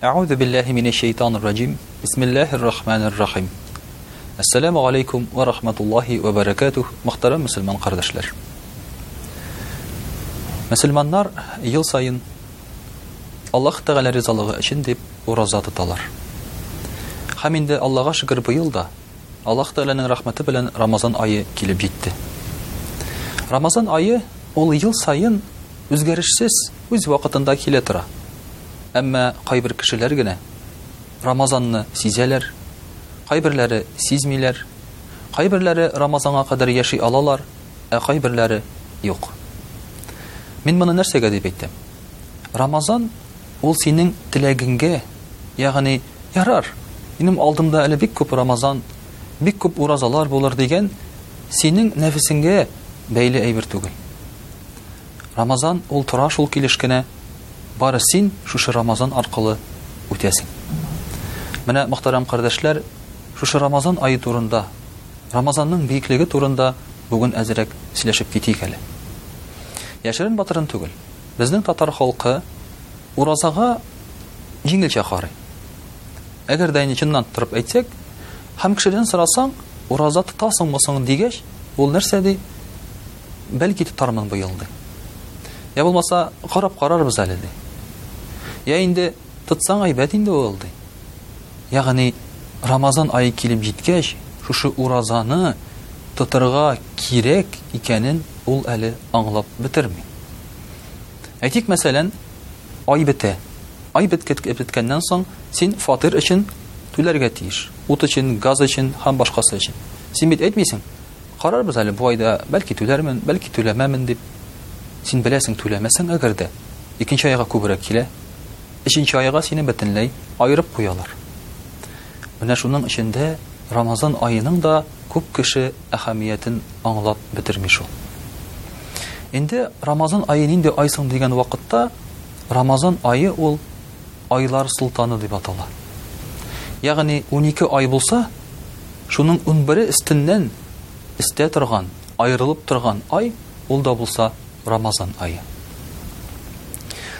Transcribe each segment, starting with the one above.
Әгъузу биллаһи минәш шәйтанир раҗим. Бисмиллаһир рахманир рахим. Ассаламу алейкум ва рахматуллаһи ва баракатух, мөхтәрәм мусульман кардәшләр. Мусульманнар ел саен Аллаһ Тәгалә ризалыгы өчен дип ураза тоталар. Хәм инде Аллаһга шөкер быел да Аллаһ Тәгаләнең рәхмәте белән Рамазан ае килеп җитте. Рамазан ае ул ел саен Үзгәрешсез, үз вакытында килә тора. Әмма кайбер кешеләр генә Рамазанны сизәләр, кайберләре сизмиләр, кайберләре Рамазанга кадәр яши алалар, ә кайберләре юк. Мин моны нәрсәгә дип әйтәм? Рамазан ул синең теләгеңгә, ягъни ярар, минем алдымда әле бик күп Рамазан, бик күп уразалар булыр дигән синең нәфесеңгә бәйле әйбер түгел. Рамазан ул тора шул килеш кенә, бары син шушы Рамазан аркылы үтәсең. Менә, мөхтәрәм кардәшләр, шушы Рамазан ае турында, Рамазанның биеклеге турында бүген әзерәк сөйләшеп китик әле. Яшерен батырын түгел, безнең татар халкы уразага җиңелчә карый. Әгәр дә инде чыннан торып әйтсәк, һәм кешедән сорасаң, ураза тотасыңмы соң дигәч, ул нәрсә ди? бәлки тотармын быел, ди. Я булмаса, карап карарбыз әле, ди. Я инде тотсаң әйбәт инде ул, ди. Ягъни Рамазан ае килеп җиткәч, шушы уразаны тотырга кирәк икәнен ул әле аңлап бетерми. Әйтик, мәсәлән, ай бетә. Ай беткет беткәннән соң син фатир өчен түләргә тиеш. Ут өчен, газ өчен һәм башкасы өчен. Син бит әйтмисең, Карарбыз әле бу айда, бәлки түләрмен, бәлки түләмәмен дип. Син беләсең, түләмәсәң әгәр дә, икенче айга күбрәк килә, өченче айга сине бөтенләй аерып куялар. Менә шуның өчен дә Рамазан аеның да күп кеше әһәмиятен аңлап бетерми шул. Инде Рамазан ае нинди ай соң дигән вакытта, Рамазан ае ул айлар солтаны дип атала. Ягъни 12 ай булса, шуның 11-е өстеннән истә торган, аерылып торган ай, ул да булса Рамазан айы.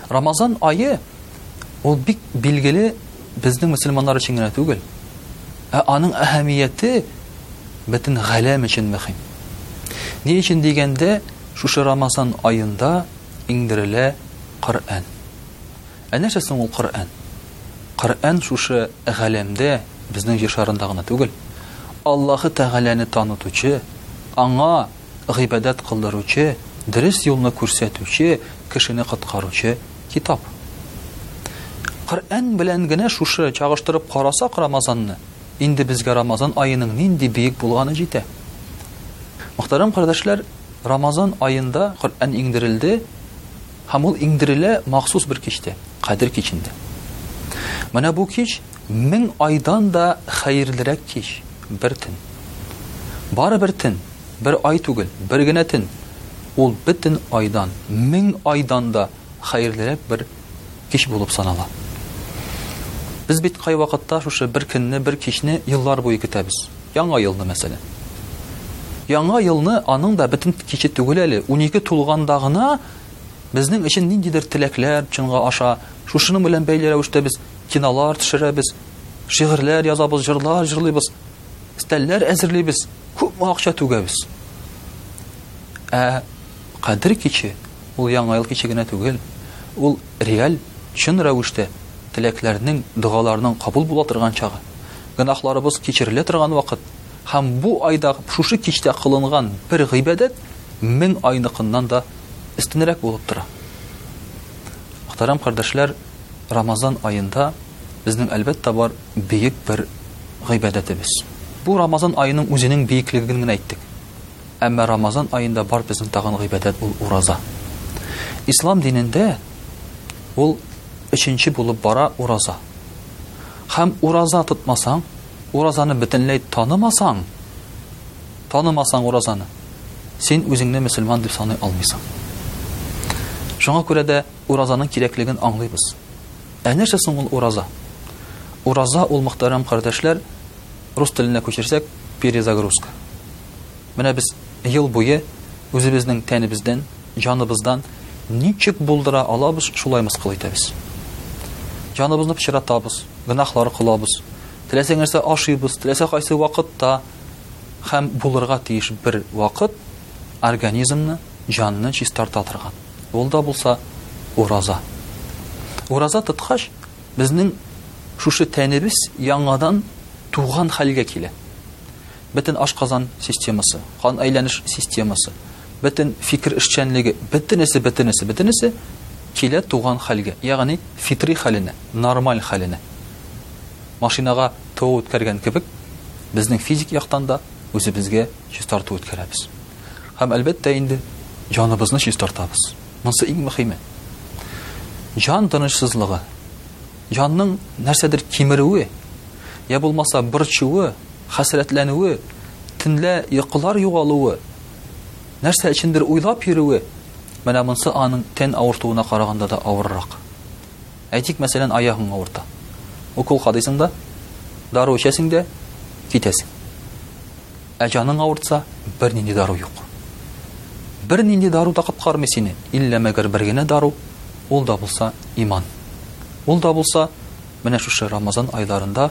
Рамазан айы ул бик билгеле безнең мөселманнар өчен генә түгел, ә аның әһәмияте бөтен галәм өчен мөһим. Ни өчен дигәндә, шушы Рамазан аенда иңдерелә Коръән. Ә нәрсә соң ул Коръән? Коръән шушы галәмдә, безнең Җир шарында гына түгел, Аллаһы Тәгаләне танытучы, Аңа гыйбадәт кылдыручы, дөрес юлны күрсәтүче, кешене коткаручы китап. Коръән белән генә шушы чагыштырып карасак Рамазанны, инде безгә Рамазан аеның нинди биек булганы җитә. Мөхтәрәм кардәшләр, Рамазан аенда Коръән иңдерелде, Һәм ул иңдерелә махсус бер кичтә, Кадер кичендә. Менә бу кич мең айдан да хәерлерәк кич, бер төн. Бары бер төн, бер ай түгел, бер генә төн. Ул бөтен айдан, мең айдан да хәерлерәк бер кич булып санала. Без бит кайвакытта шушы бер көнне, бер кичне еллар буе көтәбез. Яңа елны, мәсәлән. Яңа елны аның да бөтен киче түгел әле, унике тулганда гына безнең өчен ниндидер теләкләр чынга аша. Шушының белән бәйле рәвештә без кинолар төшерәбез, шигырьләр язабыз, җырлар җырлыйбыз, стәлләр әзерлибез, күпме акча түгәбез. Ә Кадер киче, ул Яңа ел киче генә түгел, ул реаль, чын рәвештә теләкләрнең, догаларның кабул була торган чагы, гөнаһларыбыз кичерелә торган вакыт. Һәм бу айда шушы кичтә кылынган бер гыйбадәт мең айныкыннан да өстенрәк булып тора. Мөхтәрәм кардәшләр, Рамазан аенда безнең, әлбәттә, бар бөек бер гыйбадәтебез. Бу Рамазан аеның үзенең бөеклеген генә әйттек. Әмма Рамазан аенда бар безнең тагын гыйбадәт ул ураза. Ислам динендә ул өченче булып бара ураза. Хәм ураза тотмасаң, уразаны бөтенләй танымасаң, танымасаң уразаны, син үзеңне мөселман дип саный алмыйсың. Шуңа күрә дә уразаның кирәклеген аңлыйбыз. Ә нәрсә соң ул ураза? Ураза ул мөхтәрәм кардәшләр, рус теленә күчерсәк, перезагрузка. Менә без ел буе үзебезнең тәнебездән, җаныбыздан ничек булдыра алабыз, шулай мыскыл итәбез. Җаныбызны пычратабыз, гөнаһлар кылабыз. Теләсә нәрсә ашыйбыз, теләсә кайсы вакытта һәм булырга тиеш бер вакыт организмны, җанны чистарта торган. Ул да булса ураза. Ураза тоткач, безнең шушы тәнебез яңадан туган хәлгә килә. бөтен ашказан системасы, кан әйләнеш системасы, бөтен фикер эшчәнлеге, бөтенесе, бөтенесе, бөтенесе килә туган хәлгә, ягъни фитри хәленә, нормаль хәленә. Машинага тоо үткәргән кебек, безнең физик яктан да үзебезгә чистарту үткәрәбез. Һәм әлбәттә инде җаныбызны чистартабыз. Монсы иң мөхиме. Җан тынычсызлыгы Җанның нәрсәдер кимерүе, я булмаса борчуы, хәсрәтләнүе, төнлә йокылар югалуы, нәрсә өчендер уйлап йөрүе, менә монсы аның тән авыртуына караганда да авыррак. Әйтик, мәсәлән, аягың авырта. Укол кадыйсың да, дару эчәсең дә, китәсең. Ә җаның авыртса, бернинди дару юк. Бернинди дару да коткармый сине, иллә мәгәр бер генә дару, ул да булса иман. Ул да булса, менә шушы Рамазан айларында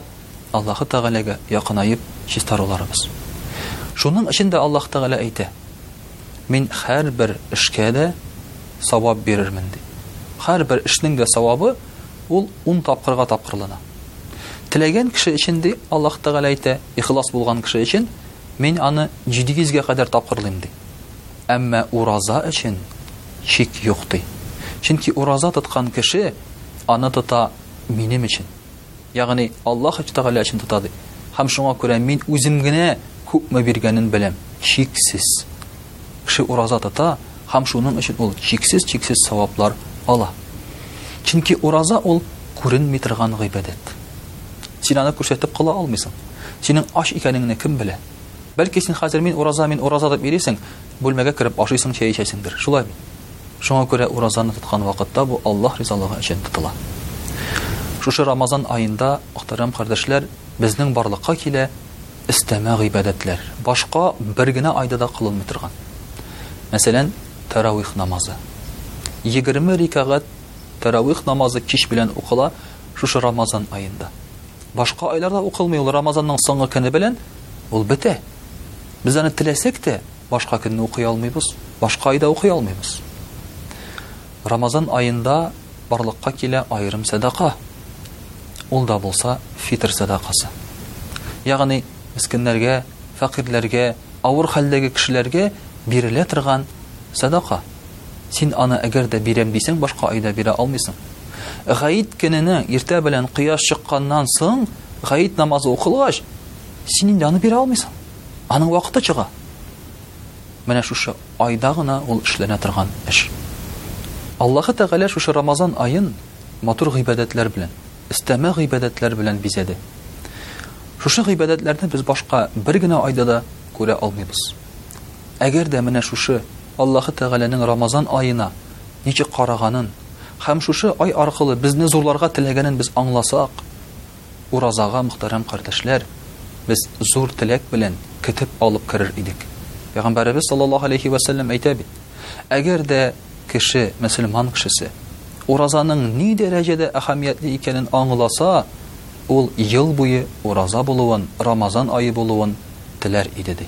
Аллаһы Тәгаләгә якынаеп чистаруларыбыз. Шуның өчен дә Аллаһ Тәгалә әйтә, Мин һәрбер эшкә дә савап бирермен, ди. Һәрбер эшнең дә савабы ул ун тапкырга тапкырлана. Теләгән кеше өчен, ди, Аллаһ Тәгалә әйтә, ихлас булган кеше өчен мин аны 700 гә кадәр тапкырлыйм, ди. Әмма ураза өчен чик юк, ди. Чөнки ураза тоткан кеше аны тота минем өчен. Ягъни Аллаһ Тәгалә өчен тота, ди. Һәм шуңа күрә мин үзем генә күпме биргәнен беләм, чиксез. Кеше ураза тота һәм шуның өчен ул чиксез-чиксез саваплар ала. Чөнки ураза ул күренми торган гыйбадәт. Син аны күрсәтеп кыла алмыйсың. Синең ач икәнеңне кем белә? Бәлки син хәзер мин ураза, мин ураза дип йөрисең, бүлмәгә кереп ашыйсың, чәй эчәсеңдер. Шулай бит? Шуңа күрә уразаны тоткан вакытта бу Аллаһ ризалыгы өчен тотыла. Шушы Рамазан аенда, мөхтәрәм кардәшләр, безнең барлыкка килә өстәмә гыйбадәтләр, башка бер генә айда да кылынмый торган. Мәсәлән, тәравих намазы. Егерме рикәгать тәравих намазы кич белән укыла шушы Рамазан аенда. Башка айларда укылмый ул Рамазанның соңгы көне белән ул бетә. Без аны теләсәк тә башка көнне укый алмыйбыз, башка айда укый алмыйбыз. Рамазан аенда барлыкка килә аерым сәдака. Ул да булса фитр сәдакасы. Ягъни мескеннәргә, фәкыйрьләргә, авыр хәлдәге кешеләргә бирелә торган сәдака. Син аны әгәр дә бирәм дисәң, башка айда бирә алмыйсың. Гаит көненә иртә белән кояш чыкканнан соң, гаит намазы укылгач, син инде аны бирә алмыйсың. Аның вакыты чыга. Менә шушы айда гына ул эшләнә торган эш. Аллаһы Тәгалә шушы Рамазан аен матур гыйбадәтләр белән, өстәмә гыйбадәтләр белән бизәде. Шушы гыйбадәтләрне без башка бер генә айда да күрә алмыйбыз. Әгәр дә менә шушы Аллаһы Тәгаләнең Рамазан аена ничек караганын һәм шушы ай аркылы безне зурларга теләгәнен без аңласак, Уразага, мөхтәрәм кардәшләр, без зур теләк белән көтеп алып керер идек. Пәйгамбәребез саллаллаһу алейхи вә сәлләм әйтә бит, әгәр дә кеше, мөселман кешесе, уразаның ни дәрәҗәдә әһәмиятле икәнен аңласа, ул ел буе ураза булуын, Рамазан ае булуын теләр иде ди.